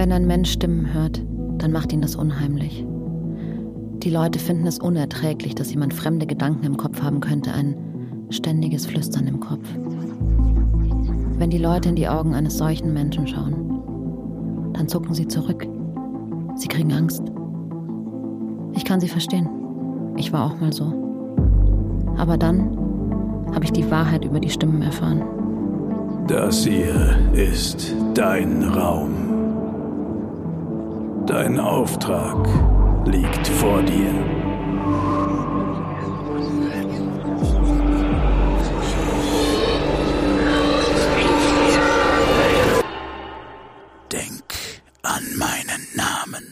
Wenn ein Mensch Stimmen hört, dann macht ihn das unheimlich. Die Leute finden es unerträglich, dass jemand fremde Gedanken im Kopf haben könnte, ein ständiges Flüstern im Kopf. Wenn die Leute in die Augen eines solchen Menschen schauen, dann zucken sie zurück. Sie kriegen Angst. Ich kann sie verstehen. Ich war auch mal so. Aber dann habe ich die Wahrheit über die Stimmen erfahren. Das hier ist dein Raum. Dein Auftrag liegt vor dir. Denk an meinen Namen.